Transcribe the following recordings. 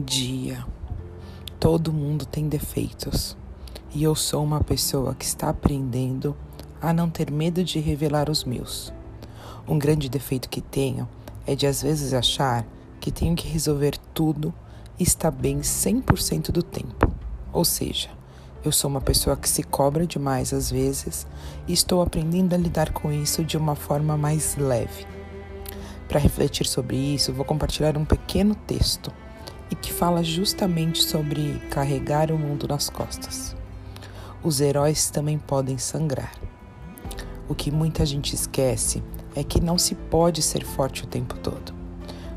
dia. Todo mundo tem defeitos e eu sou uma pessoa que está aprendendo a não ter medo de revelar os meus. Um grande defeito que tenho é de às vezes achar que tenho que resolver tudo e estar bem 100% do tempo. Ou seja, eu sou uma pessoa que se cobra demais às vezes e estou aprendendo a lidar com isso de uma forma mais leve. Para refletir sobre isso, vou compartilhar um pequeno texto e que fala justamente sobre carregar o mundo nas costas. Os heróis também podem sangrar. O que muita gente esquece é que não se pode ser forte o tempo todo.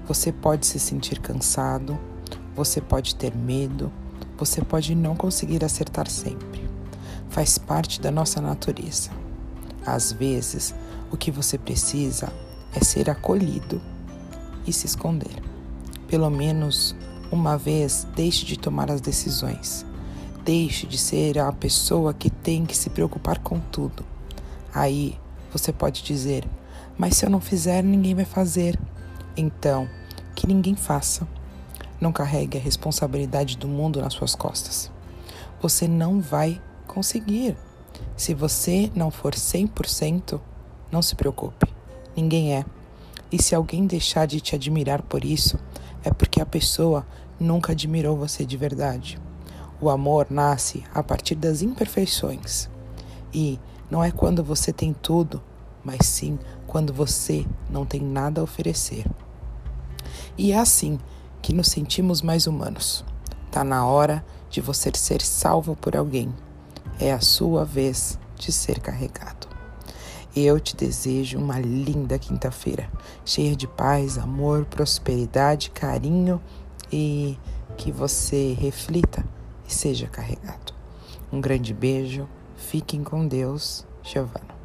Você pode se sentir cansado, você pode ter medo, você pode não conseguir acertar sempre. Faz parte da nossa natureza. Às vezes, o que você precisa é ser acolhido e se esconder. Pelo menos uma vez, deixe de tomar as decisões. Deixe de ser a pessoa que tem que se preocupar com tudo. Aí você pode dizer: Mas se eu não fizer, ninguém vai fazer. Então, que ninguém faça. Não carregue a responsabilidade do mundo nas suas costas. Você não vai conseguir. Se você não for 100%, não se preocupe. Ninguém é. E se alguém deixar de te admirar por isso, é porque a pessoa nunca admirou você de verdade. O amor nasce a partir das imperfeições. E não é quando você tem tudo, mas sim quando você não tem nada a oferecer. E é assim que nos sentimos mais humanos. Tá na hora de você ser salvo por alguém. É a sua vez de ser carregado. Eu te desejo uma linda quinta-feira, cheia de paz, amor, prosperidade, carinho e que você reflita e seja carregado. Um grande beijo, fiquem com Deus, Giovana.